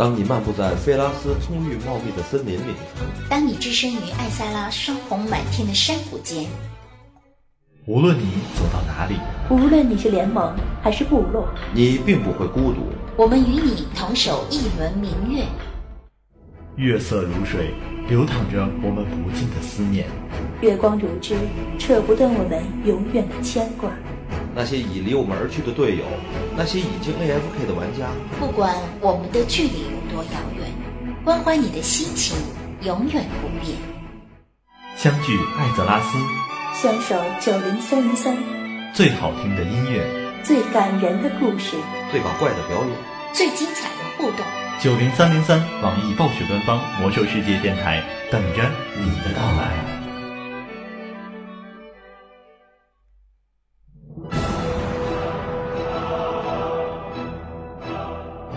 当你漫步在菲拉斯葱郁茂密的森林里，当你置身于艾萨拉霜红满天的山谷间，无论你走到哪里，无论你是联盟还是部落，你并不会孤独。我们与你同守一轮明月，月色如水，流淌着我们不尽的思念；月光如织，扯不断我们永远的牵挂。那些已离我们而去的队友，那些已经 AFK 的玩家，不管我们的距离有多遥远，关怀你的心情永远不变。相聚艾泽拉斯，相守九零三零三，最好听的音乐，最感人的故事，最搞怪的表演，最精彩的互动。九零三零三，网易暴雪官方魔兽世界电台，等着你的到来。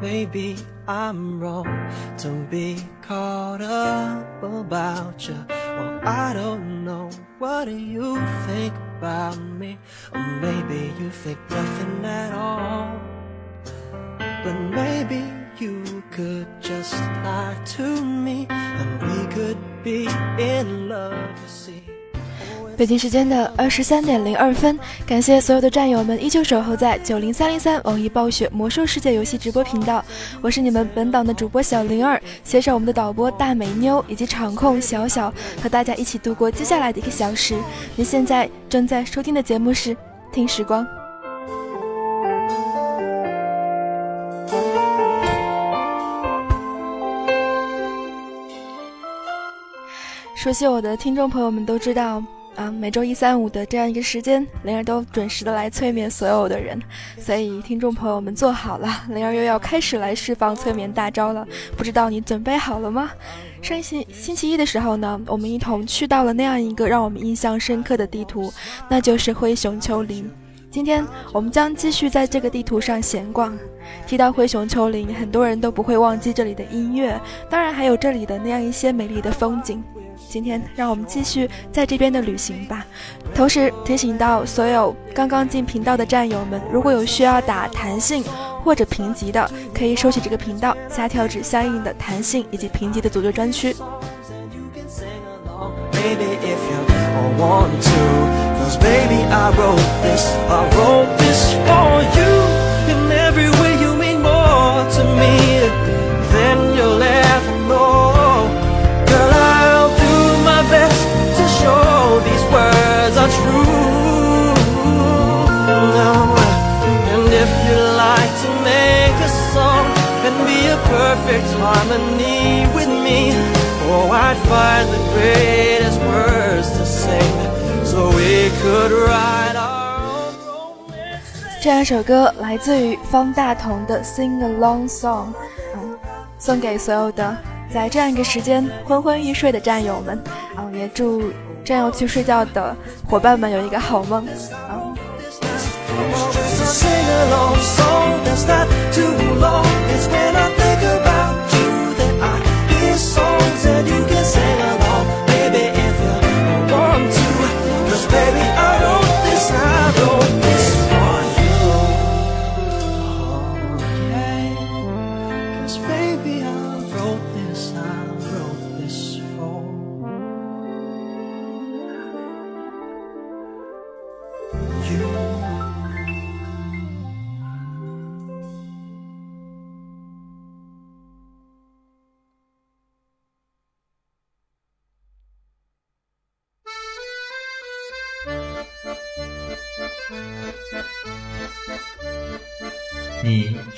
Maybe I'm wrong to be caught up about you. Well, I don't know. What do you think about me? Or maybe you think nothing at all. But maybe you could just lie to me and we could be in love, you see. 北京时间的二十三点零二分，感谢所有的战友们依旧守候在九零三零三网易暴雪魔兽世界游戏直播频道，我是你们本档的主播小灵儿，携手我们的导播大美妞以及场控小小，和大家一起度过接下来的一个小时。您现在正在收听的节目是《听时光》。熟悉我的听众朋友们都知道。啊，每周一、三、五的这样一个时间，灵儿都准时的来催眠所有的人，所以听众朋友们坐好了，灵儿又要开始来释放催眠大招了。不知道你准备好了吗？上星星期一的时候呢，我们一同去到了那样一个让我们印象深刻的地图，那就是灰熊丘陵。今天我们将继续在这个地图上闲逛。提到灰熊丘陵，很多人都不会忘记这里的音乐，当然还有这里的那样一些美丽的风景。今天让我们继续在这边的旅行吧。同时提醒到所有刚刚进频道的战友们，如果有需要打弹性或者评级的，可以收起这个频道，下跳至相应的弹性以及评级的组队专区。perfect harmony with me. Oh, I'd find the greatest words to sing so we could write our own romance. 这两首歌来自于方大同的《Sing Along Song》，嗯，送给所有的在这样一个时间昏昏欲睡的战友们，啊，也祝正要去睡觉的伙伴们有一个好梦，啊。Sing along song that's not too long. It's when I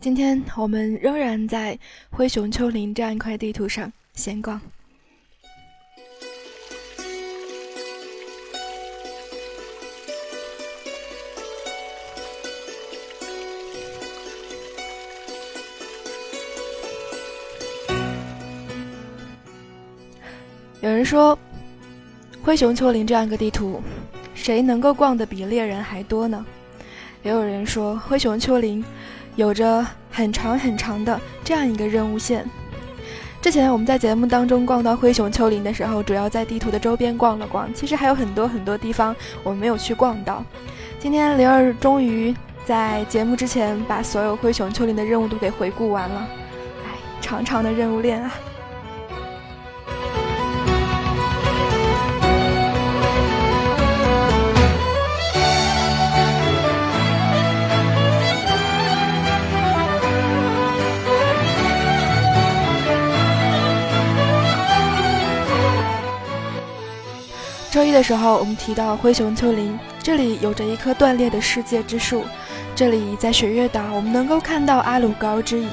今天我们仍然在灰熊丘陵这样一块地图上闲逛。有人说，灰熊丘陵这样一个地图，谁能够逛的比猎人还多呢？也有人说，灰熊丘陵。有着很长很长的这样一个任务线。之前我们在节目当中逛到灰熊丘陵的时候，主要在地图的周边逛了逛，其实还有很多很多地方我们没有去逛到。今天灵儿终于在节目之前把所有灰熊丘陵的任务都给回顾完了。哎，长长的任务链啊！一的时候，我们提到灰熊丘陵，这里有着一棵断裂的世界之树。这里在雪月岛，我们能够看到阿鲁高之影。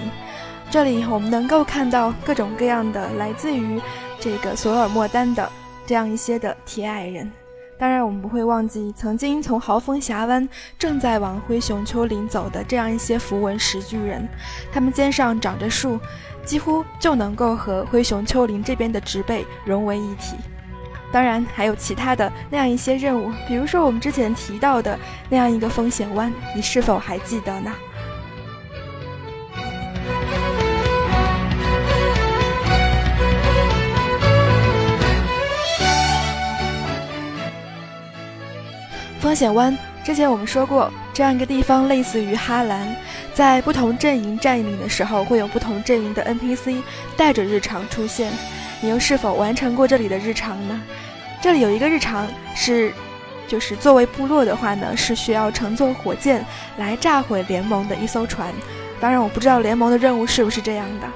这里我们能够看到各种各样的来自于这个索尔莫丹的这样一些的铁矮人。当然，我们不会忘记曾经从豪风峡湾正在往灰熊丘陵走的这样一些符文石巨人，他们肩上长着树，几乎就能够和灰熊丘陵这边的植被融为一体。当然，还有其他的那样一些任务，比如说我们之前提到的那样一个风险湾，你是否还记得呢？风险湾之前我们说过，这样一个地方类似于哈兰，在不同阵营占领的时候，会有不同阵营的 NPC 带着日常出现。你又是否完成过这里的日常呢？这里有一个日常是，就是作为部落的话呢，是需要乘坐火箭来炸毁联盟的一艘船。当然，我不知道联盟的任务是不是这样的。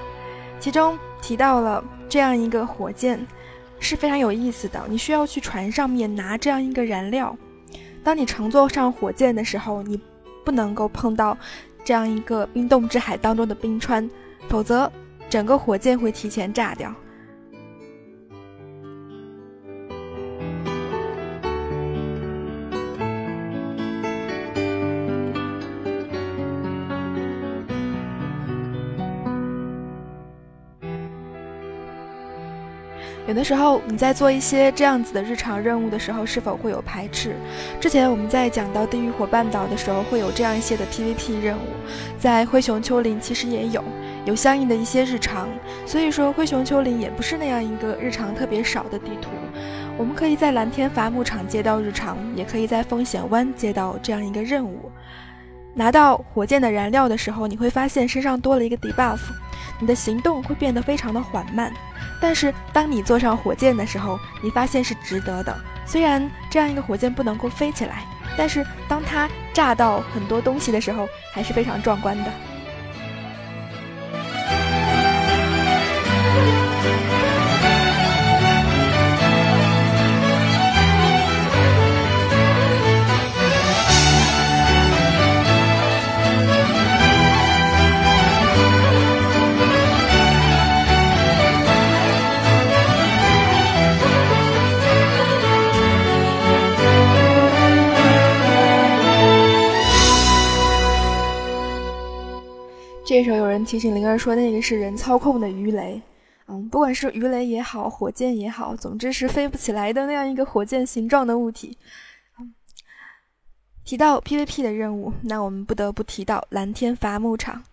其中提到了这样一个火箭是非常有意思的，你需要去船上面拿这样一个燃料。当你乘坐上火箭的时候，你不能够碰到这样一个冰冻之海当中的冰川，否则整个火箭会提前炸掉。有的时候你在做一些这样子的日常任务的时候，是否会有排斥？之前我们在讲到地狱火半岛的时候，会有这样一些的 PVP 任务，在灰熊丘陵其实也有，有相应的一些日常。所以说，灰熊丘陵也不是那样一个日常特别少的地图。我们可以在蓝天伐木场接到日常，也可以在风险湾接到这样一个任务。拿到火箭的燃料的时候，你会发现身上多了一个 debuff，你的行动会变得非常的缓慢。但是当你坐上火箭的时候，你发现是值得的。虽然这样一个火箭不能够飞起来，但是当它炸到很多东西的时候，还是非常壮观的。这时候有人提醒灵儿说，那个是人操控的鱼雷。嗯，不管是鱼雷也好，火箭也好，总之是飞不起来的那样一个火箭形状的物体。提到 PVP 的任务，那我们不得不提到蓝天伐木场。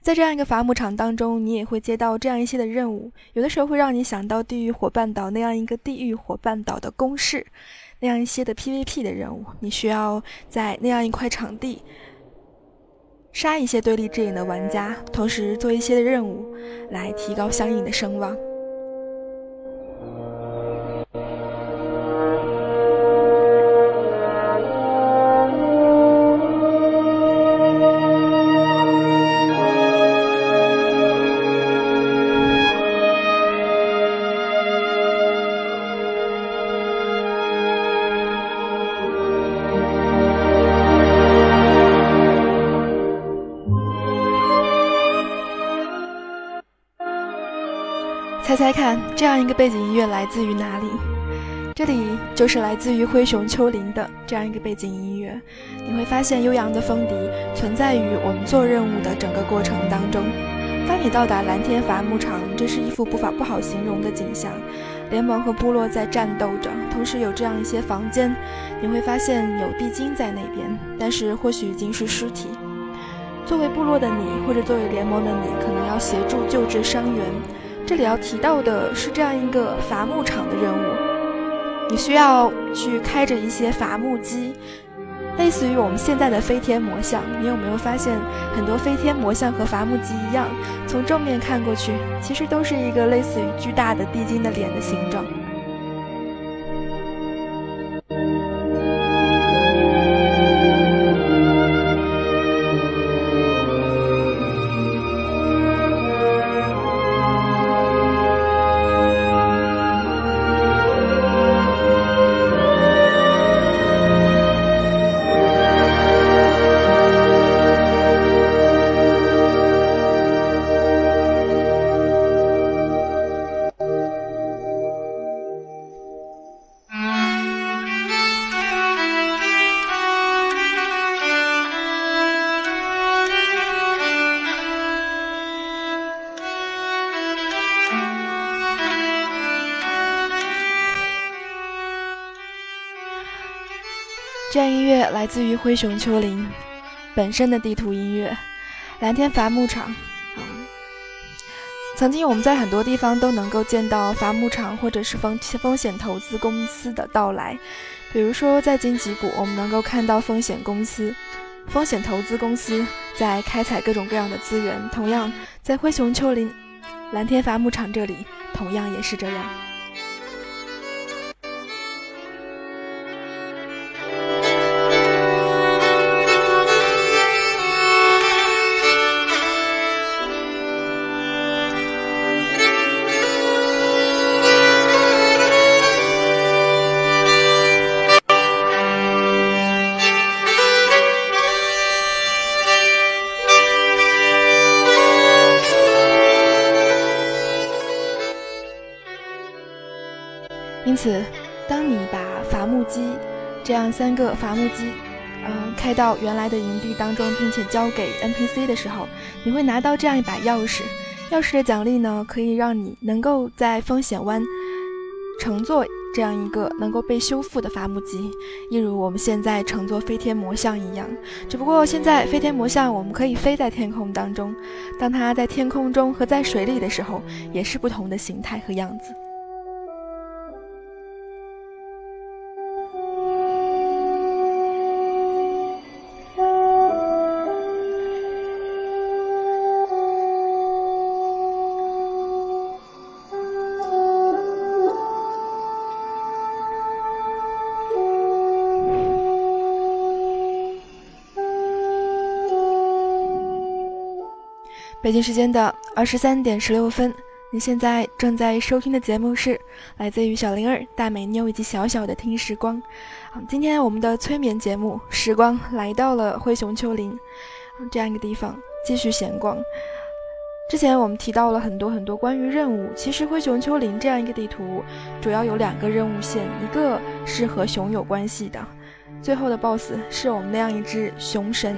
在这样一个伐木场当中，你也会接到这样一些的任务，有的时候会让你想到地狱火半岛那样一个地狱火半岛的公式，那样一些的 PVP 的任务，你需要在那样一块场地。杀一些对立阵营的玩家，同时做一些的任务，来提高相应的声望。这样一个背景音乐来自于哪里？这里就是来自于灰熊丘陵的这样一个背景音乐。你会发现悠扬的风笛存在于我们做任务的整个过程当中。当你到达蓝天伐木场，这是一幅不法不好形容的景象。联盟和部落在战斗着，同时有这样一些房间，你会发现有地精在那边，但是或许已经是尸体。作为部落的你，或者作为联盟的你，可能要协助救治伤员。这里要提到的是这样一个伐木场的任务，你需要去开着一些伐木机，类似于我们现在的飞天魔像。你有没有发现，很多飞天魔像和伐木机一样，从正面看过去，其实都是一个类似于巨大的地精的脸的形状。自于灰熊丘陵本身的地图音乐，蓝天伐木场。曾经我们在很多地方都能够见到伐木场或者是风风险投资公司的到来，比如说在荆棘谷，我们能够看到风险公司、风险投资公司在开采各种各样的资源。同样，在灰熊丘陵蓝天伐木场这里，同样也是这样。因此，当你把伐木机这样三个伐木机，嗯，开到原来的营地当中，并且交给 NPC 的时候，你会拿到这样一把钥匙。钥匙的奖励呢，可以让你能够在风险湾乘坐这样一个能够被修复的伐木机，一如我们现在乘坐飞天魔像一样。只不过现在飞天魔像我们可以飞在天空当中，当它在天空中和在水里的时候，也是不同的形态和样子。北京时间的二十三点十六分，你现在正在收听的节目是来自于小灵儿、大美妞以及小小的听时光。今天我们的催眠节目时光来到了灰熊丘陵这样一个地方，继续闲逛。之前我们提到了很多很多关于任务，其实灰熊丘陵这样一个地图主要有两个任务线，一个是和熊有关系的，最后的 BOSS 是我们那样一只熊神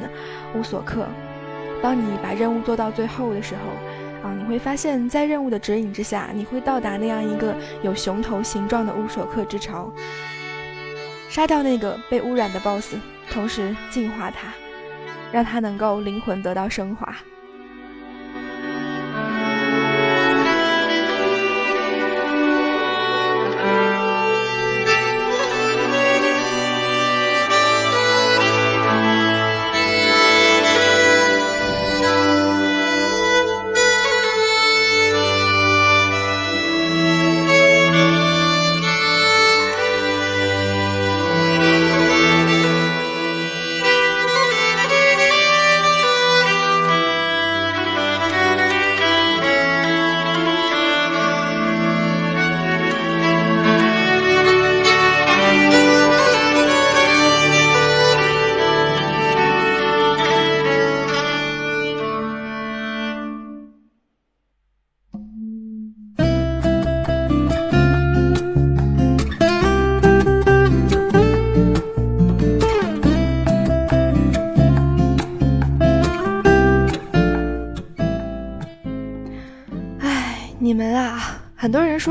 乌索克。当你把任务做到最后的时候，啊，你会发现在任务的指引之下，你会到达那样一个有熊头形状的乌索克之巢，杀掉那个被污染的 BOSS，同时净化它，让它能够灵魂得到升华。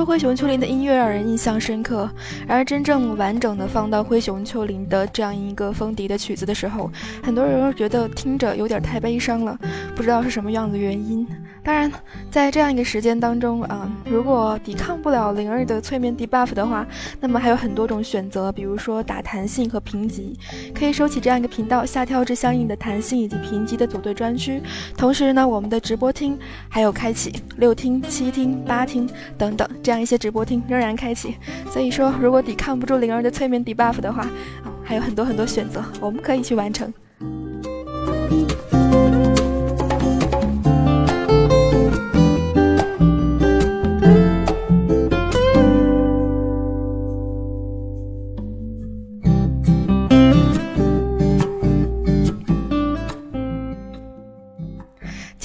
灰熊丘陵的音乐让人印象深刻，然而真正完整的放到灰熊丘陵的这样一个风笛的曲子的时候，很多人觉得听着有点太悲伤了，不知道是什么样的原因。当然，在这样一个时间当中啊，如果抵抗不了灵儿的催眠 debuff 的话，那么还有很多种选择，比如说打弹性和评级，可以收起这样一个频道，下跳至相应的弹性以及评级的组队专区。同时呢，我们的直播厅还有开启六厅、七厅、八厅等等这样一些直播厅仍然开启。所以说，如果抵抗不住灵儿的催眠 debuff 的话，啊，还有很多很多选择，我们可以去完成。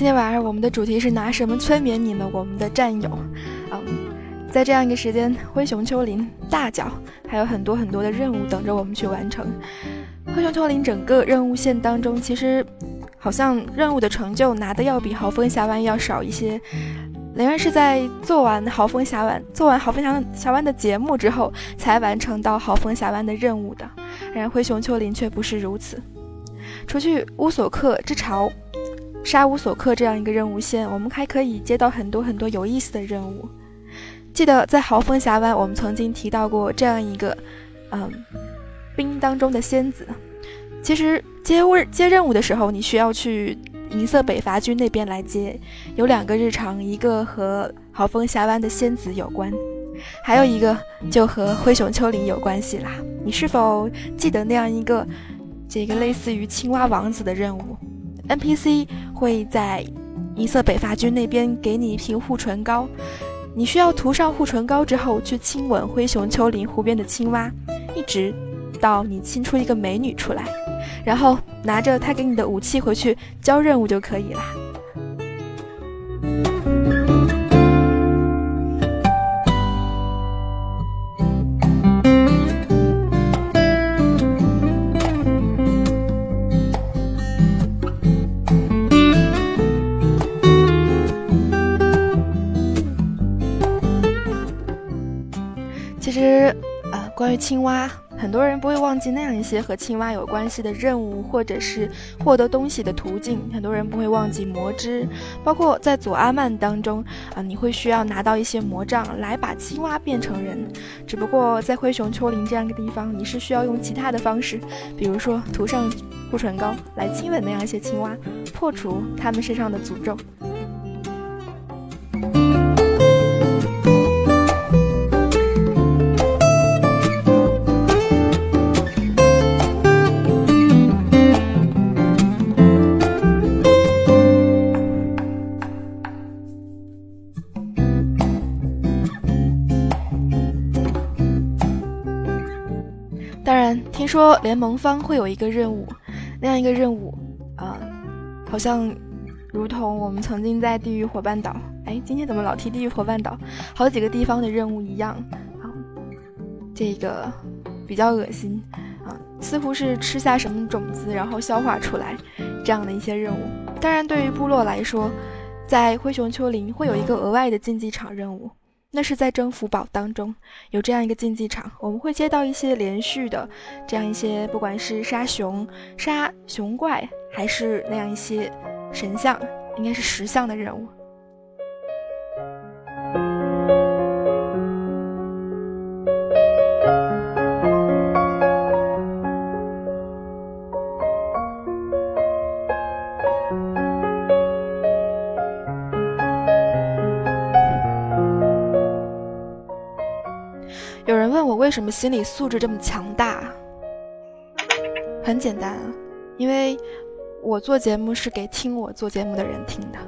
今天晚上我们的主题是拿什么催眠你们，我们的战友。嗯，在这样一个时间，灰熊丘陵大脚还有很多很多的任务等着我们去完成。灰熊丘陵整个任务线当中，其实好像任务的成就拿的要比豪风峡湾要少一些。雷恩是在做完豪风峡湾、做完豪风峡峡湾的节目之后，才完成到豪风峡湾的任务的。然而灰熊丘陵却不是如此，除去乌索克之巢。杀乌索克这样一个任务线，我们还可以接到很多很多有意思的任务。记得在豪风峡湾，我们曾经提到过这样一个，嗯，冰当中的仙子。其实接务接任务的时候，你需要去银色北伐军那边来接。有两个日常，一个和豪风峡湾的仙子有关，还有一个就和灰熊丘陵有关系啦。你是否记得那样一个这个类似于青蛙王子的任务？NPC 会在银色北伐军那边给你一瓶护唇膏，你需要涂上护唇膏之后去亲吻灰熊丘陵湖边的青蛙，一直到你亲出一个美女出来，然后拿着他给你的武器回去交任务就可以了了。其关于青蛙，很多人不会忘记那样一些和青蛙有关系的任务，或者是获得东西的途径。很多人不会忘记魔之，包括在左阿曼当中啊，你会需要拿到一些魔杖来把青蛙变成人。只不过在灰熊丘陵这样一个地方，你是需要用其他的方式，比如说涂上护唇膏来亲吻那样一些青蛙，破除他们身上的诅咒。说联盟方会有一个任务，那样一个任务，啊，好像如同我们曾经在地狱伙伴岛，哎，今天怎么老提地狱伙伴岛？好几个地方的任务一样，啊，这个比较恶心，啊，似乎是吃下什么种子，然后消化出来这样的一些任务。当然，对于部落来说，在灰熊丘陵会有一个额外的竞技场任务。那是在征服堡当中有这样一个竞技场，我们会接到一些连续的这样一些，不管是杀熊、杀熊怪，还是那样一些神像，应该是石像的任务。什么心理素质这么强大？很简单，因为我做节目是给听我做节目的人听的。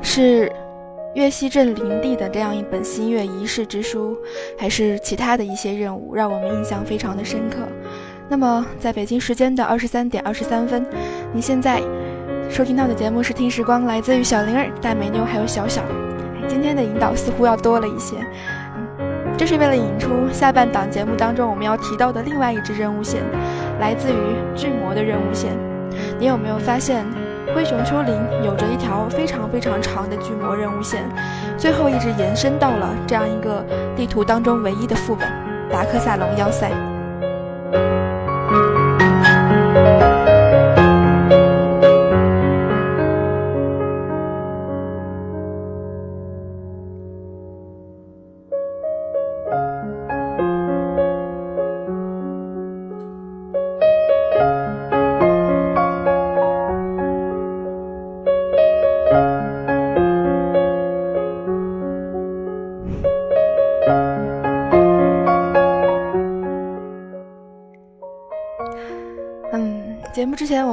是岳西镇林地的这样一本新月仪式之书，还是其他的一些任务，让我们印象非常的深刻。那么，在北京时间的二十三点二十三分，你现在收听到的节目是听时光，来自于小灵儿、大美妞还有小小。今天的引导似乎要多了一些，嗯，这是为了引出下半档节目当中我们要提到的另外一支任务线，来自于巨魔的任务线。你有没有发现？灰熊丘陵有着一条非常非常长的巨魔任务线，最后一直延伸到了这样一个地图当中唯一的副本——达克萨隆要塞。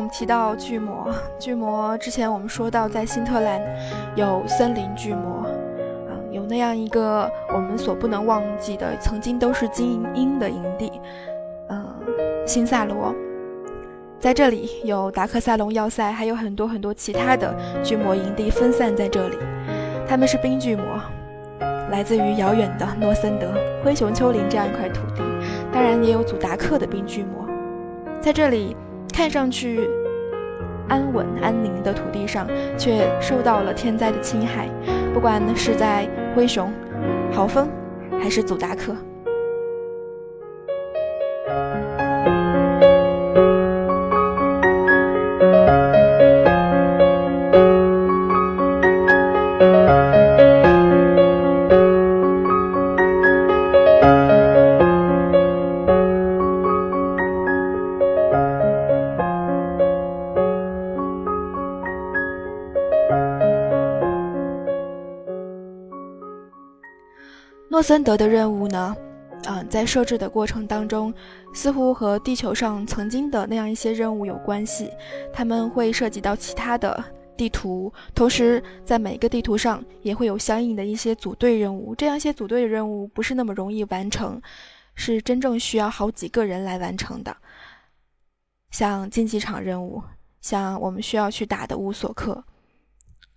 提到巨魔，巨魔之前我们说到在新特兰有森林巨魔，啊，有那样一个我们所不能忘记的，曾经都是精英的营地，呃，新萨罗，在这里有达克赛隆要塞，还有很多很多其他的巨魔营地分散在这里，他们是冰巨魔，来自于遥远的诺森德灰熊丘陵这样一块土地，当然也有祖达克的冰巨魔，在这里。看上去安稳安宁的土地上，却受到了天灾的侵害。不管是在灰熊、豪风，还是祖达克。诺森德的任务呢？嗯，在设置的过程当中，似乎和地球上曾经的那样一些任务有关系。他们会涉及到其他的地图，同时在每个地图上也会有相应的一些组队任务。这样一些组队的任务不是那么容易完成，是真正需要好几个人来完成的。像竞技场任务，像我们需要去打的乌索克，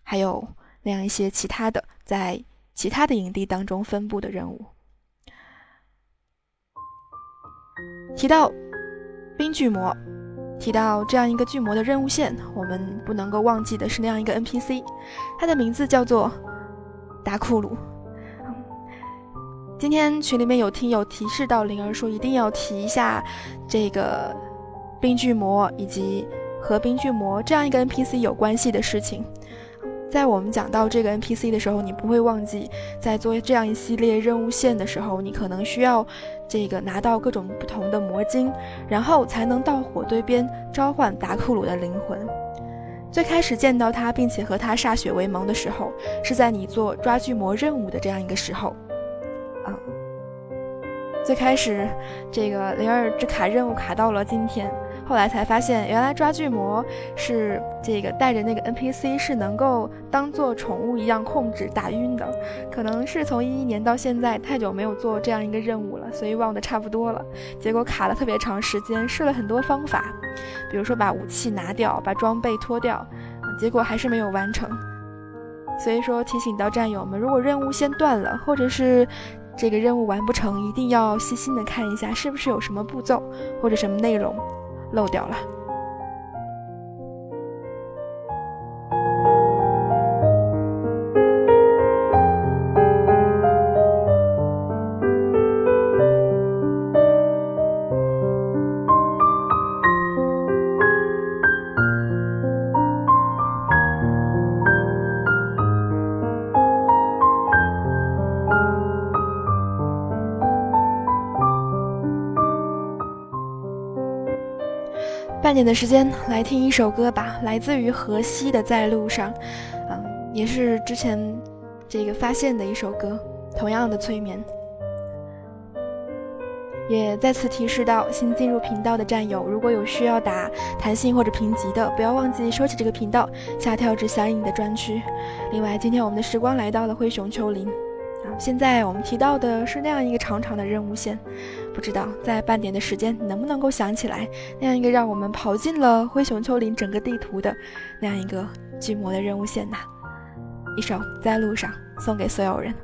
还有那样一些其他的在其他的营地当中分布的任务。提到冰巨魔。提到这样一个巨魔的任务线，我们不能够忘记的是那样一个 NPC，他的名字叫做达库鲁。今天群里面有听友提示到灵儿说一定要提一下这个冰巨魔以及和冰巨魔这样一个 NPC 有关系的事情。在我们讲到这个 NPC 的时候，你不会忘记，在做这样一系列任务线的时候，你可能需要这个拿到各种不同的魔晶，然后才能到火堆边召唤达库鲁的灵魂。最开始见到他，并且和他歃血为盟的时候，是在你做抓巨魔任务的这样一个时候。啊，最开始这个灵儿之卡任务卡到了今天。后来才发现，原来抓巨魔是这个带着那个 NPC 是能够当做宠物一样控制打晕的。可能是从一一年到现在太久没有做这样一个任务了，所以忘得差不多了。结果卡了特别长时间，试了很多方法，比如说把武器拿掉，把装备脱掉，结果还是没有完成。所以说提醒到战友们，如果任务先断了，或者是这个任务完不成，一定要细心的看一下是不是有什么步骤或者什么内容。漏掉了。半点的时间来听一首歌吧，来自于河西的《在路上》，嗯，也是之前这个发现的一首歌，同样的催眠。也再次提示到新进入频道的战友，如果有需要打弹性或者评级的，不要忘记收起这个频道，下跳至相应的专区。另外，今天我们的时光来到了灰熊丘陵。啊现在我们提到的是那样一个长长的任务线，不知道在半年的时间能不能够想起来那样一个让我们跑进了灰熊丘陵整个地图的那样一个巨魔的任务线呢？一首在路上送给所有人。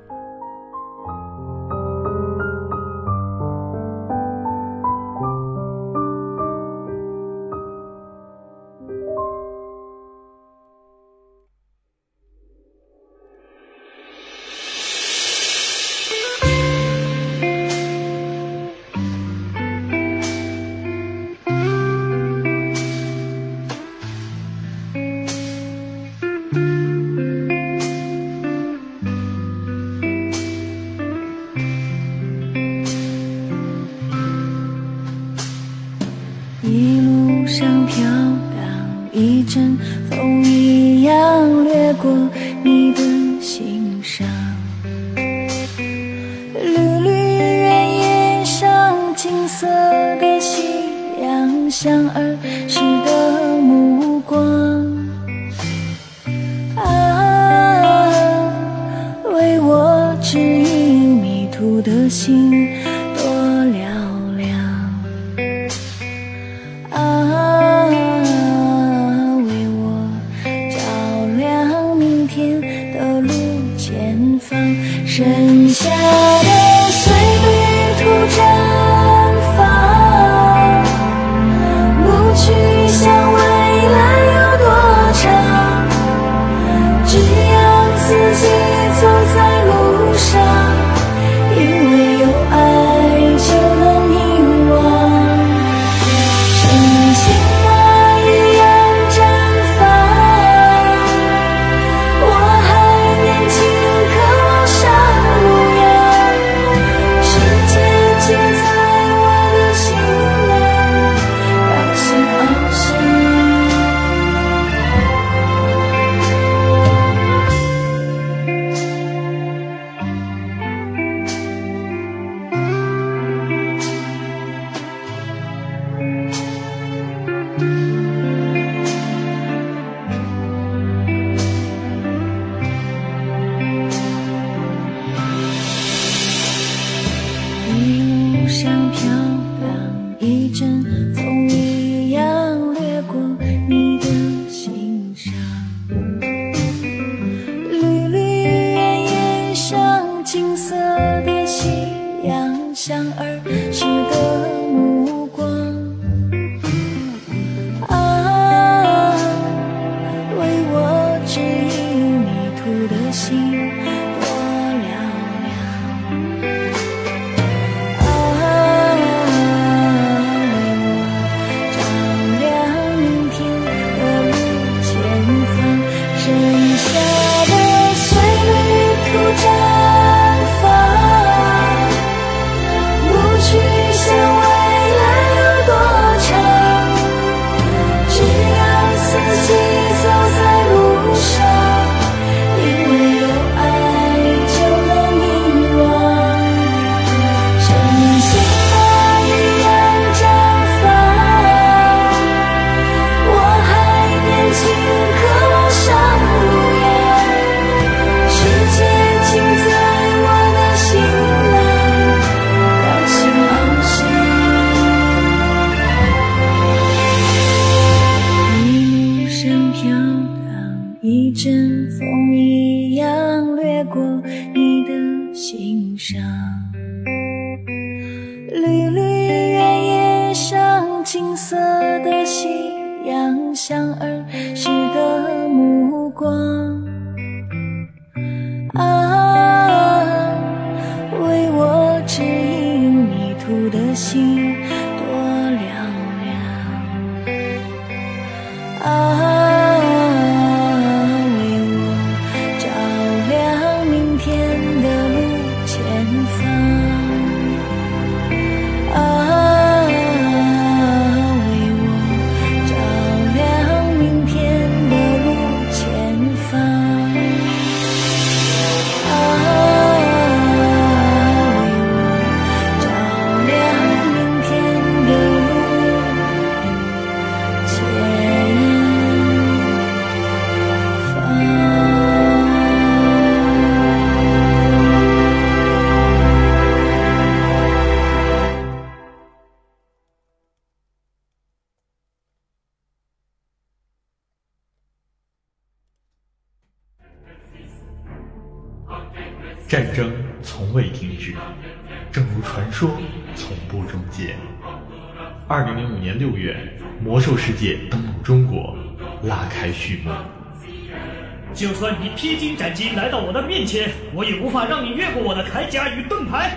就算你披荆斩棘来到我的面前，我也无法让你越过我的铠甲与盾牌。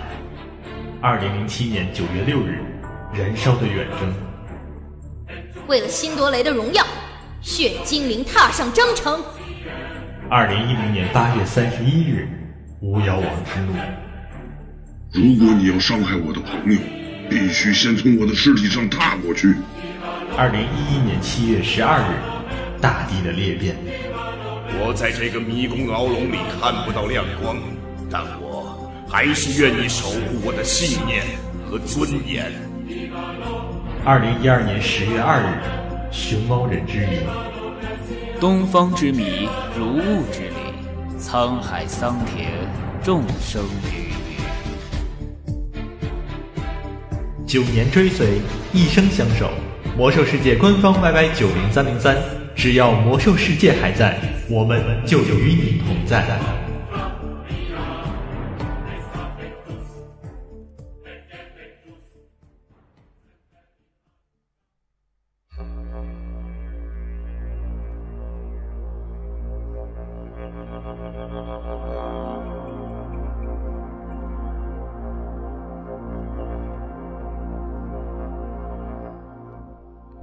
二零零七年九月六日，燃烧的远征。为了辛德雷的荣耀，血精灵踏上征程。二零一零年八月三十一日，巫妖王之怒。如果你要伤害我的朋友，必须先从我的尸体上踏过去。二零一一年七月十二日，大地的裂变。我在这个迷宫牢笼里看不到亮光，但我还是愿意守护我的信念和尊严。二零一二年十月二日，熊猫人之谜。东方之谜，如雾之里，沧海桑田，众生芸芸。九年追随，一生相守。魔兽世界官方 YY 九零三零三，只要魔兽世界还在，我们就与你同在。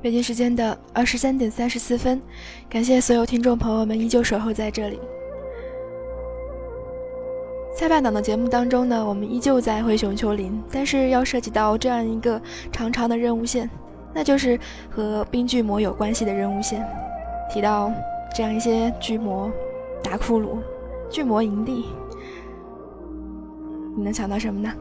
北京时间的二十三点三十四分，感谢所有听众朋友们依旧守候在这里。下半档的节目当中呢，我们依旧在灰熊丘陵，但是要涉及到这样一个长长的任务线，那就是和冰巨魔有关系的任务线。提到这样一些巨魔、大骷髅、巨魔营地，你能想到什么呢？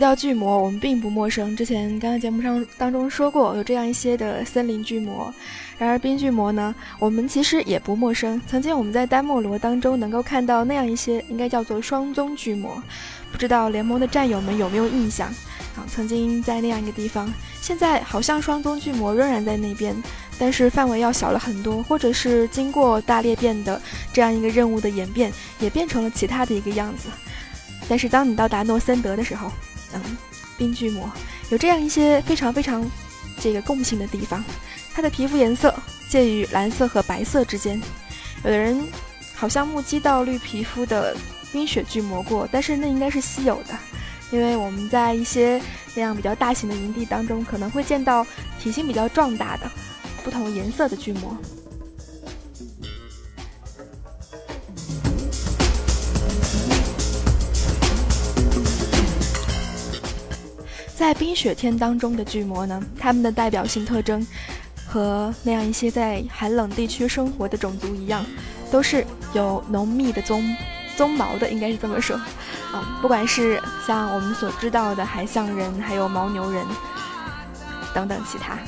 到巨魔，我们并不陌生。之前刚刚节目上当中说过，有这样一些的森林巨魔。然而冰巨魔呢，我们其实也不陌生。曾经我们在丹莫罗当中能够看到那样一些，应该叫做双宗巨魔。不知道联盟的战友们有没有印象？啊，曾经在那样一个地方，现在好像双宗巨魔仍然在那边，但是范围要小了很多，或者是经过大裂变的这样一个任务的演变，也变成了其他的一个样子。但是当你到达诺森德的时候，嗯，冰巨魔有这样一些非常非常这个共性的地方，它的皮肤颜色介于蓝色和白色之间，有的人好像目击到绿皮肤的冰雪巨魔过，但是那应该是稀有的。因为我们在一些那样比较大型的营地当中，可能会见到体型比较壮大的、不同颜色的巨魔。在冰雪天当中的巨魔呢，他们的代表性特征和那样一些在寒冷地区生活的种族一样，都是有浓密的棕棕毛的，应该是这么说。啊，不管是像我们所知道的海象人，还有牦牛人等等其他。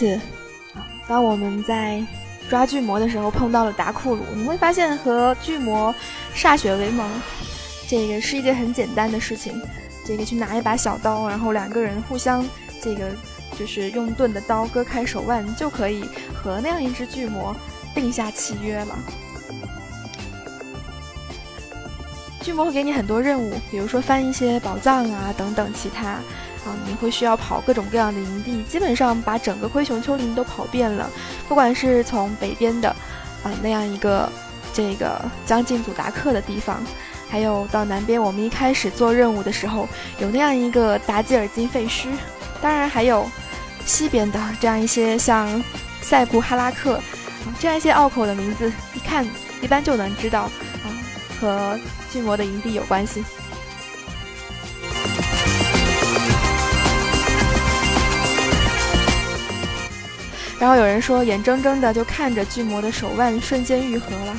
因此，啊，当我们在抓巨魔的时候碰到了达库鲁，你会发现和巨魔歃血为盟，这个是一件很简单的事情。这个去拿一把小刀，然后两个人互相这个就是用钝的刀割开手腕，就可以和那样一只巨魔定下契约了。巨魔会给你很多任务，比如说翻一些宝藏啊等等其他。啊，你会需要跑各种各样的营地，基本上把整个灰熊丘陵都跑遍了。不管是从北边的，啊那样一个这个将近祖达克的地方，还有到南边，我们一开始做任务的时候有那样一个达吉尔金废墟，当然还有西边的这样一些像塞布哈拉克，这样一些拗口的名字，一看一般就能知道啊和巨魔的营地有关系。然后有人说，眼睁睁的就看着巨魔的手腕瞬间愈合了。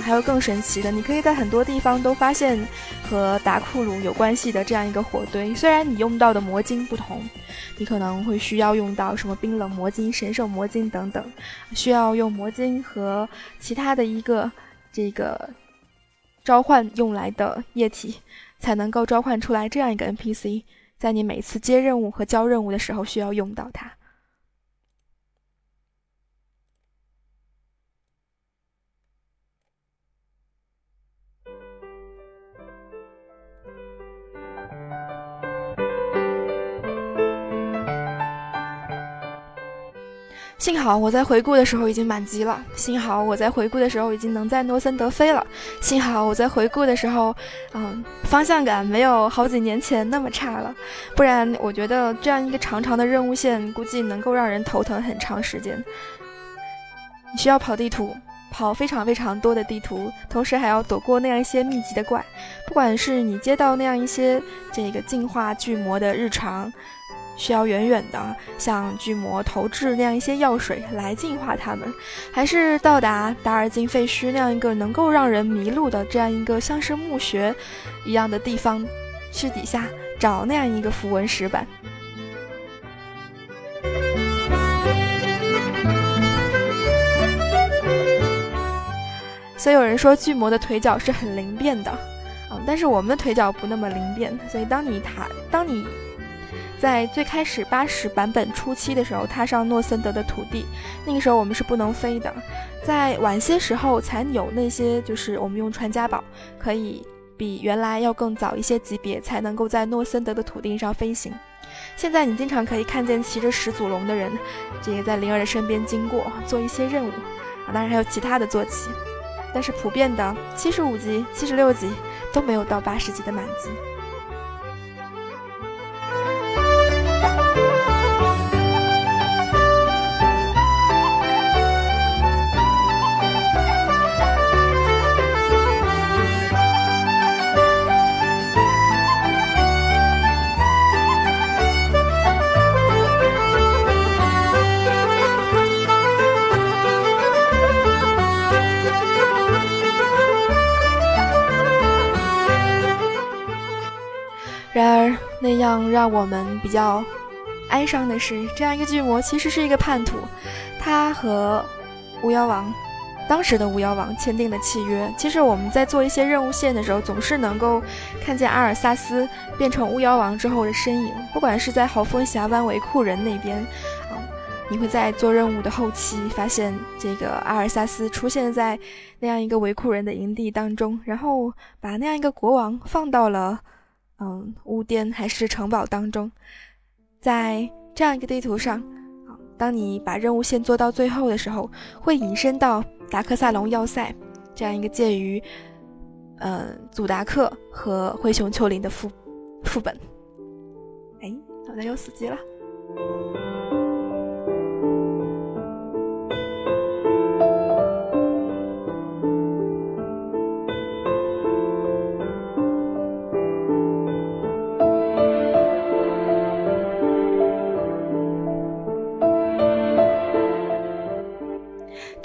还有更神奇的，你可以在很多地方都发现和达库鲁有关系的这样一个火堆。虽然你用到的魔晶不同，你可能会需要用到什么冰冷魔晶、神圣魔晶等等，需要用魔晶和其他的一个这个召唤用来的液体，才能够召唤出来这样一个 NPC，在你每次接任务和交任务的时候需要用到它。幸好我在回顾的时候已经满级了，幸好我在回顾的时候已经能在诺森德飞了，幸好我在回顾的时候，嗯，方向感没有好几年前那么差了，不然我觉得这样一个长长的任务线估计能够让人头疼很长时间。你需要跑地图，跑非常非常多的地图，同时还要躲过那样一些密集的怪，不管是你接到那样一些这个进化巨魔的日常。需要远远的向巨魔投掷那样一些药水来净化它们，还是到达达尔金废墟那样一个能够让人迷路的这样一个像是墓穴一样的地方，去底下找那样一个符文石板。所以有人说巨魔的腿脚是很灵便的，啊，但是我们的腿脚不那么灵便，所以当你踏，当你。在最开始八十版本初期的时候，踏上诺森德的土地，那个时候我们是不能飞的。在晚些时候才有那些，就是我们用传家宝，可以比原来要更早一些级别，才能够在诺森德的土地上飞行。现在你经常可以看见骑着始祖龙的人，这个在灵儿的身边经过，做一些任务啊，当然还有其他的坐骑。但是普遍的七十五级、七十六级都没有到八十级的满级。然而，那样让我们比较哀伤的是，这样一个巨魔其实是一个叛徒，他和巫妖王当时的巫妖王签订了契约。其实我们在做一些任务线的时候，总是能够看见阿尔萨斯变成巫妖王之后的身影，不管是在豪风峡湾维库人那边，啊，你会在做任务的后期发现这个阿尔萨斯出现在那样一个维库人的营地当中，然后把那样一个国王放到了。嗯，屋巅还是城堡当中，在这样一个地图上，当你把任务线做到最后的时候，会引申到达克萨隆要塞这样一个介于，呃，祖达克和灰熊丘陵的副副本。哎，脑袋又死机了。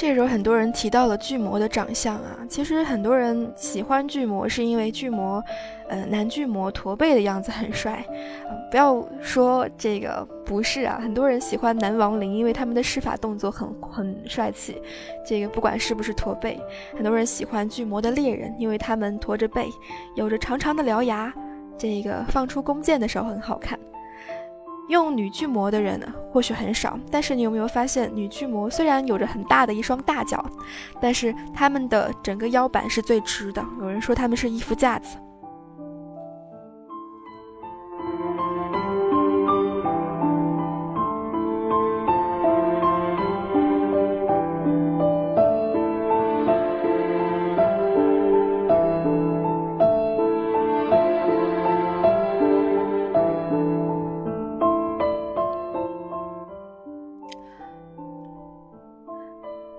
这时候很多人提到了巨魔的长相啊，其实很多人喜欢巨魔是因为巨魔，呃，男巨魔驼背的样子很帅，不要说这个不是啊，很多人喜欢男亡灵，因为他们的施法动作很很帅气，这个不管是不是驼背，很多人喜欢巨魔的猎人，因为他们驼着背，有着长长的獠牙，这个放出弓箭的时候很好看。用女巨魔的人或许很少，但是你有没有发现，女巨魔虽然有着很大的一双大脚，但是他们的整个腰板是最直的。有人说他们是衣服架子。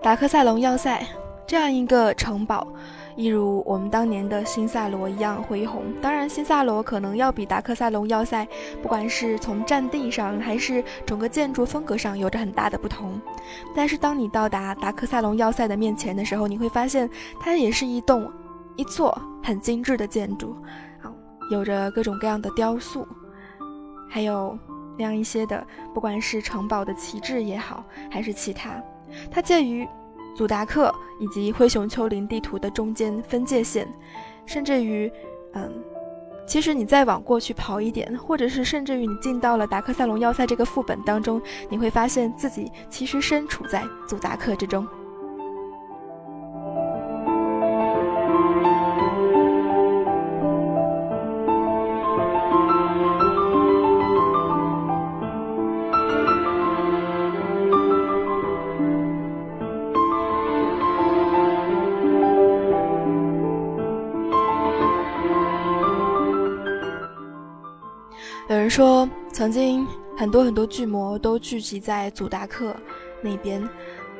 达克赛隆要塞这样一个城堡，一如我们当年的新萨罗一样恢宏。当然，新萨罗可能要比达克赛隆要塞，不管是从占地上还是整个建筑风格上，有着很大的不同。但是，当你到达达克赛隆要塞的面前的时候，你会发现它也是一栋一座很精致的建筑，啊，有着各种各样的雕塑，还有那样一些的，不管是城堡的旗帜也好，还是其他。它介于祖达克以及灰熊丘陵地图的中间分界线，甚至于，嗯，其实你再往过去跑一点，或者是甚至于你进到了达克赛隆要塞这个副本当中，你会发现自己其实身处在祖达克之中。曾经很多很多巨魔都聚集在祖达克那边，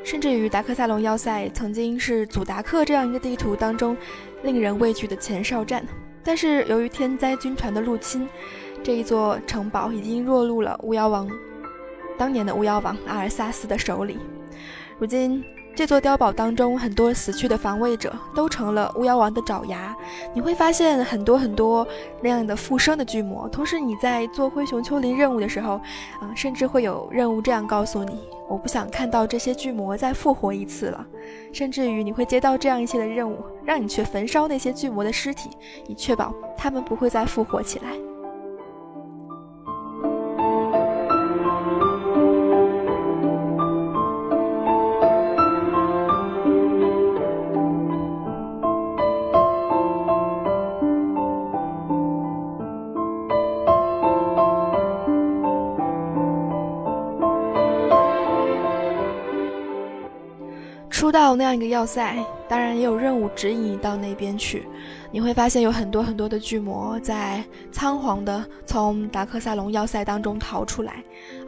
甚至于达克萨隆要塞曾经是祖达克这样一个地图当中令人畏惧的前哨站。但是由于天灾军团的入侵，这一座城堡已经落入了巫妖王当年的巫妖王阿尔萨斯的手里。如今。这座碉堡当中，很多死去的防卫者都成了巫妖王的爪牙。你会发现很多很多那样的复生的巨魔。同时，你在做灰熊丘陵任务的时候，啊，甚至会有任务这样告诉你：我不想看到这些巨魔再复活一次了。甚至于你会接到这样一些的任务，让你去焚烧那些巨魔的尸体，以确保他们不会再复活起来。到那样一个要塞，当然也有任务指引你到那边去。你会发现有很多很多的巨魔在仓皇的从达克萨隆要塞当中逃出来，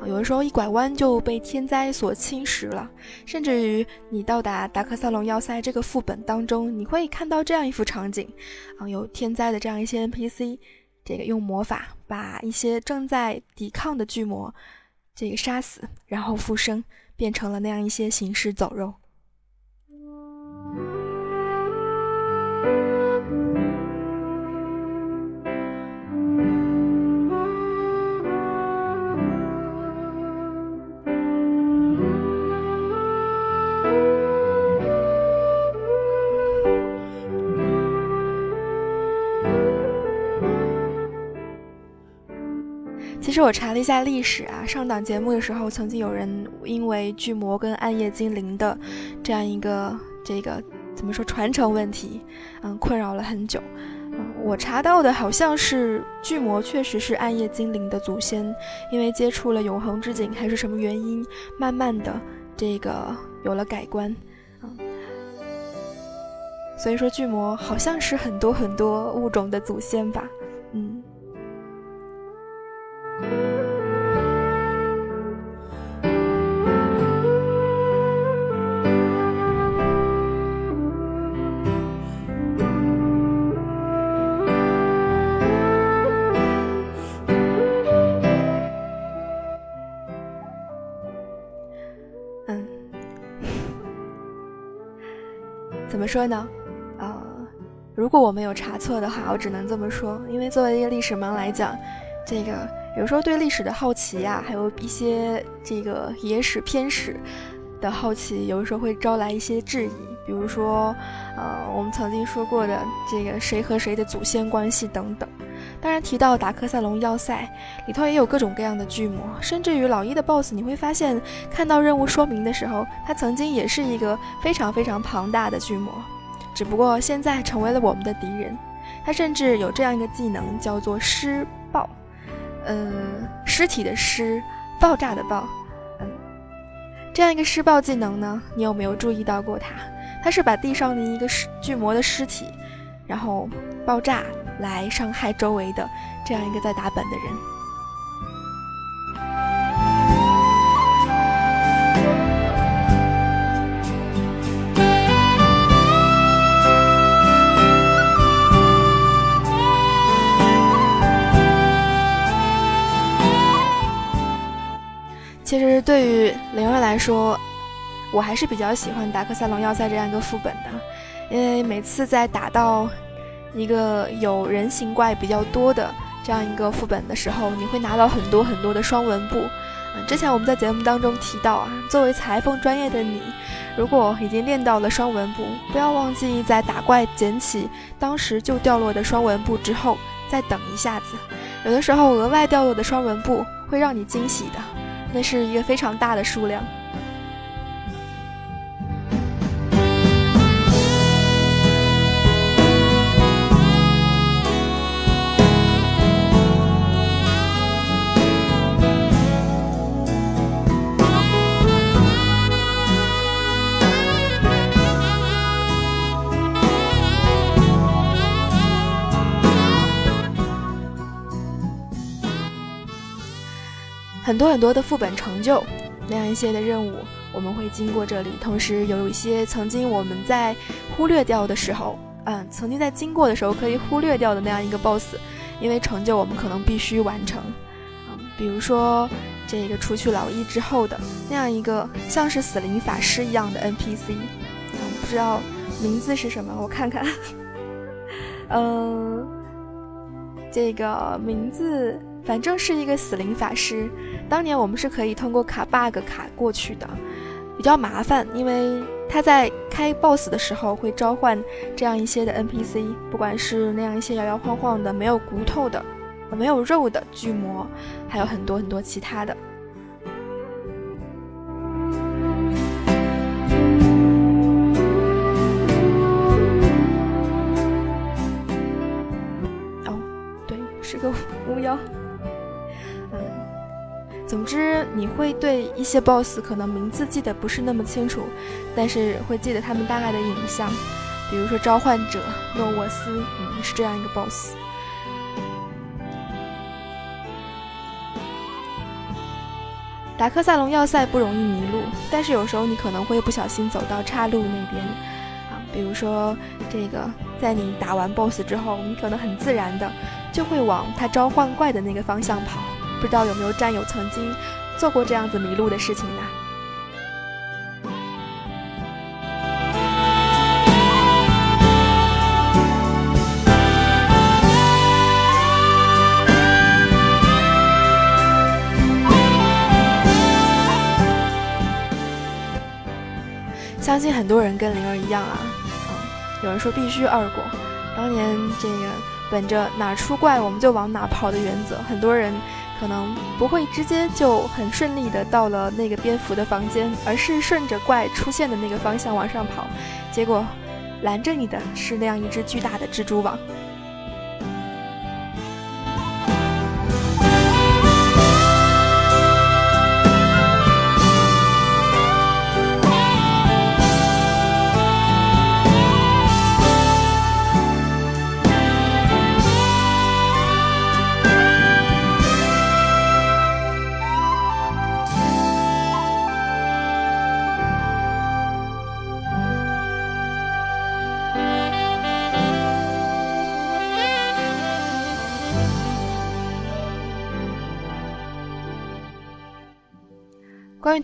啊，有的时候一拐弯就被天灾所侵蚀了。甚至于你到达达克萨隆要塞这个副本当中，你会看到这样一幅场景，啊，有天灾的这样一些 NPC，这个用魔法把一些正在抵抗的巨魔这个杀死，然后复生，变成了那样一些行尸走肉。其实我查了一下历史啊，上档节目的时候，曾经有人因为巨魔跟暗夜精灵的这样一个这个怎么说传承问题，嗯，困扰了很久。嗯，我查到的好像是巨魔确实是暗夜精灵的祖先，因为接触了永恒之井还是什么原因，慢慢的这个有了改观。嗯，所以说巨魔好像是很多很多物种的祖先吧。说呢？啊，如果我没有查错的话，我只能这么说，因为作为一个历史盲来讲，这个有时候对历史的好奇呀，还有一些这个野史偏史的好奇，有时候会招来一些质疑。比如说，呃，我们曾经说过的这个谁和谁的祖先关系等等。当然，提到达克萨隆要塞里头也有各种各样的巨魔，甚至于老一的 BOSS，你会发现看到任务说明的时候，它曾经也是一个非常非常庞大的巨魔，只不过现在成为了我们的敌人。它甚至有这样一个技能，叫做尸爆，呃，尸体的尸，爆炸的爆，嗯，这样一个施暴技能呢，你有没有注意到过它？它是把地上的一个尸巨魔的尸体，然后爆炸来伤害周围的这样一个在打本的人。其实对于灵儿来说，我还是比较喜欢达克赛隆要塞这样一个副本的，因为每次在打到一个有人形怪比较多的这样一个副本的时候，你会拿到很多很多的双纹布。嗯，之前我们在节目当中提到啊，作为裁缝专业的你，如果已经练到了双纹布，不要忘记在打怪捡起当时就掉落的双纹布之后，再等一下子。有的时候额外掉落的双纹布会让你惊喜的。那是一个非常大的数量。很多很多的副本成就，那样一些的任务，我们会经过这里。同时，有一些曾经我们在忽略掉的时候，嗯，曾经在经过的时候可以忽略掉的那样一个 BOSS，因为成就我们可能必须完成。嗯，比如说这个除去老一之后的那样一个像是死灵法师一样的 NPC，不知道名字是什么，我看看。嗯，这个名字。反正是一个死灵法师，当年我们是可以通过卡 bug 卡过去的，比较麻烦，因为他在开 boss 的时候会召唤这样一些的 NPC，不管是那样一些摇摇晃晃的、没有骨头的、没有肉的巨魔，还有很多很多其他的。哦，对，是个巫妖。总之，你会对一些 BOSS 可能名字记得不是那么清楚，但是会记得他们大概的影像，比如说召唤者诺沃斯，嗯，是这样一个 BOSS。达克萨隆要塞不容易迷路，但是有时候你可能会不小心走到岔路那边，啊，比如说这个，在你打完 BOSS 之后，你可能很自然的就会往他召唤怪的那个方向跑。不知道有没有战友曾经做过这样子迷路的事情呢？相信很多人跟灵儿一样啊，嗯，有人说必须二过。当年这个本着哪出怪我们就往哪跑的原则，很多人可能不会直接就很顺利的到了那个蝙蝠的房间，而是顺着怪出现的那个方向往上跑，结果拦着你的是那样一只巨大的蜘蛛网。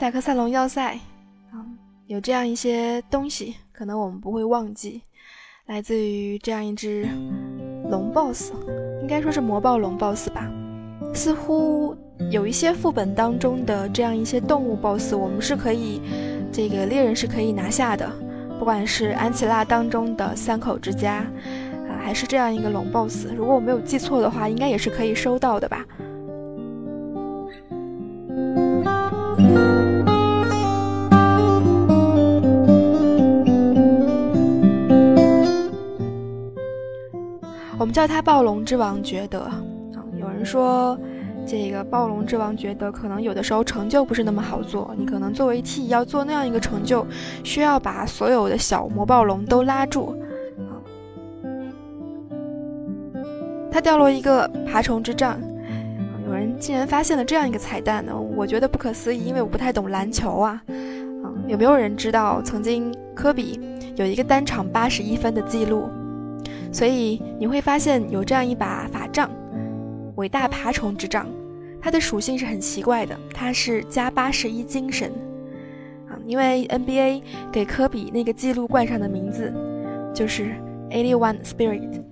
达克萨隆要塞，啊，有这样一些东西，可能我们不会忘记，来自于这样一只龙 BOSS，应该说是魔暴龙 BOSS 吧。似乎有一些副本当中的这样一些动物 BOSS，我们是可以，这个猎人是可以拿下的，不管是安琪拉当中的三口之家，啊，还是这样一个龙 BOSS，如果我没有记错的话，应该也是可以收到的吧。叫他暴龙之王觉得啊，有人说这个暴龙之王觉得可能有的时候成就不是那么好做，你可能作为 T 要做那样一个成就，需要把所有的小魔暴龙都拉住啊。他掉落一个爬虫之杖，有人竟然发现了这样一个彩蛋呢，我觉得不可思议，因为我不太懂篮球啊。啊，有没有人知道曾经科比有一个单场八十一分的记录？所以你会发现有这样一把法杖，伟大爬虫之杖，它的属性是很奇怪的，它是加八十一精神啊，因为 NBA 给科比那个记录冠上的名字就是 Eighty One Spirit。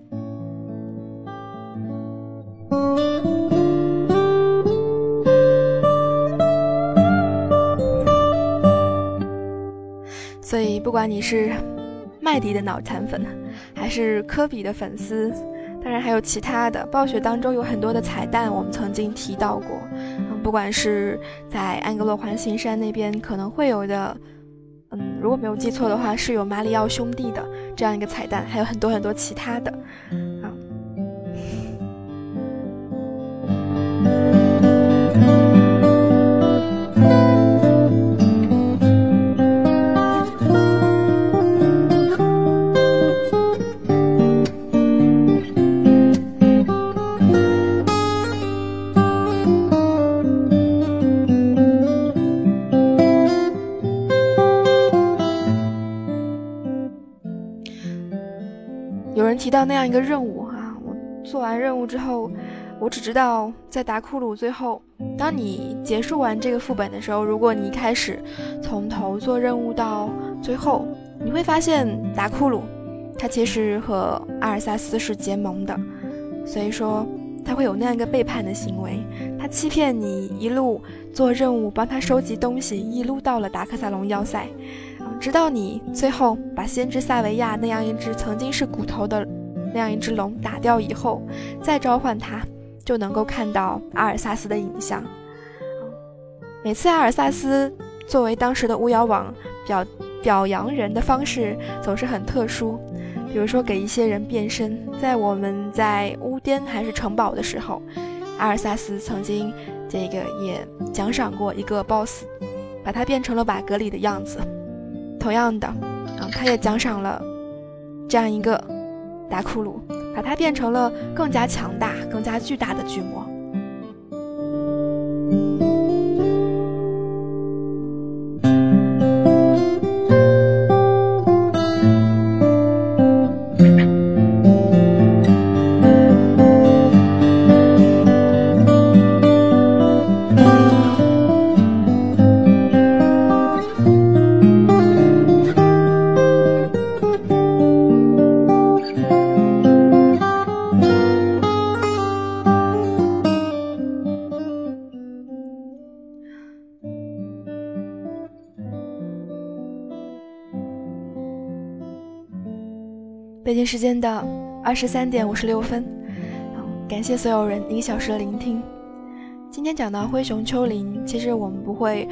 所以不管你是麦迪的脑残粉。还是科比的粉丝，当然还有其他的。暴雪当中有很多的彩蛋，我们曾经提到过。嗯，不管是在安格洛环形山那边可能会有的，嗯，如果没有记错的话，是有马里奥兄弟的这样一个彩蛋，还有很多很多其他的。到那样一个任务啊，我做完任务之后，我只知道在达库鲁最后，当你结束完这个副本的时候，如果你一开始从头做任务到最后，你会发现达库鲁他其实和阿尔萨斯是结盟的，所以说他会有那样一个背叛的行为，他欺骗你一路做任务，帮他收集东西，一路到了达克萨隆要塞。直到你最后把先知萨维亚那样一只曾经是骨头的那样一只龙打掉以后，再召唤它，就能够看到阿尔萨斯的影像。每次阿尔萨斯作为当时的巫妖王表表扬人的方式总是很特殊，比如说给一些人变身。在我们在乌巅还是城堡的时候，阿尔萨斯曾经这个也奖赏过一个 BOSS，把它变成了瓦格里的样子。同样的，啊，他也奖赏了这样一个达库鲁，把它变成了更加强大、更加巨大的巨魔。北京时间的二十三点五十六分，感谢所有人一个小时的聆听。今天讲到灰熊丘陵，其实我们不会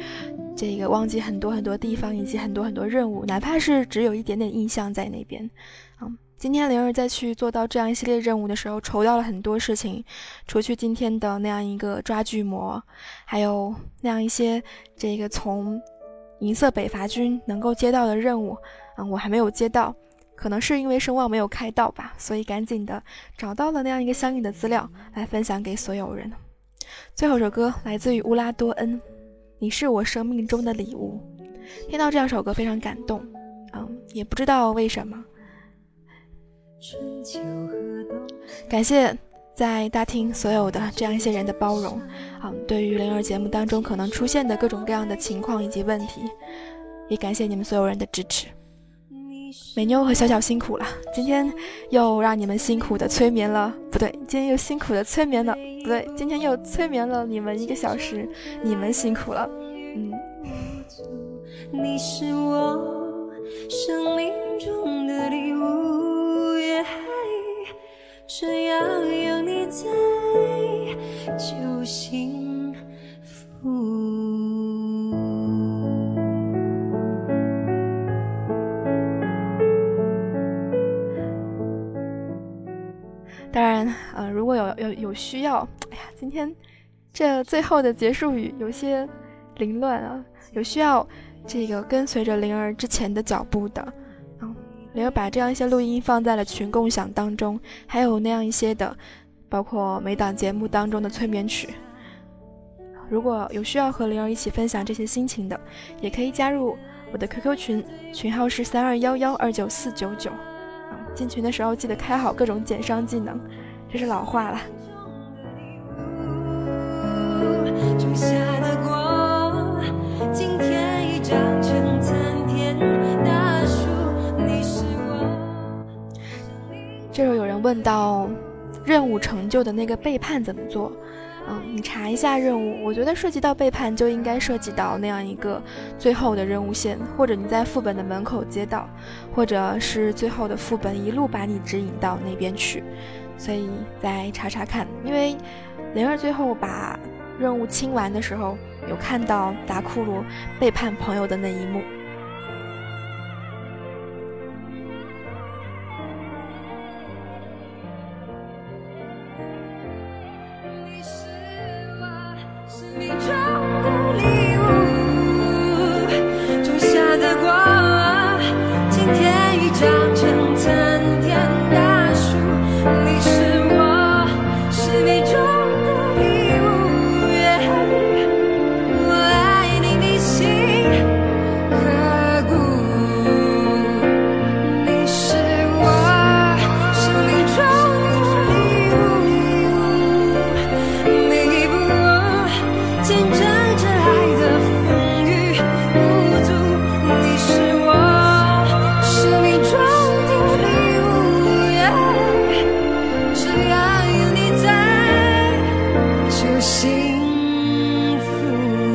这个忘记很多很多地方以及很多很多任务，哪怕是只有一点点印象在那边。嗯，今天灵儿再去做到这样一系列任务的时候，筹到了很多事情，除去今天的那样一个抓巨魔，还有那样一些这个从银色北伐军能够接到的任务，嗯，我还没有接到。可能是因为声望没有开到吧，所以赶紧的找到了那样一个相应的资料来分享给所有人。最后一首歌来自于乌拉多恩，《你是我生命中的礼物》。听到这样首歌非常感动，嗯，也不知道为什么。感谢在大厅所有的这样一些人的包容，嗯，对于灵儿节目当中可能出现的各种各样的情况以及问题，也感谢你们所有人的支持。美妞和小小辛苦了，今天又让你们辛苦的催眠了，不对，今天又辛苦的催眠了，不对，今天又催眠了你们一个小时，你们辛苦了，嗯。你是我生命中的礼物，只要有你在就幸福。当然，呃，如果有有有需要，哎呀，今天这最后的结束语有些凌乱啊。有需要这个跟随着灵儿之前的脚步的，嗯，灵儿把这样一些录音放在了群共享当中，还有那样一些的，包括每档节目当中的催眠曲。如果有需要和灵儿一起分享这些心情的，也可以加入我的 QQ 群，群号是三二幺幺二九四九九。进群的时候记得开好各种减伤技能，这是老话了。这时候有人问到任务成就的那个背叛怎么做？嗯，你查一下任务，我觉得涉及到背叛就应该涉及到那样一个最后的任务线，或者你在副本的门口接到，或者是最后的副本一路把你指引到那边去，所以再查查看。因为灵儿最后把任务清完的时候，有看到达库鲁背叛朋友的那一幕。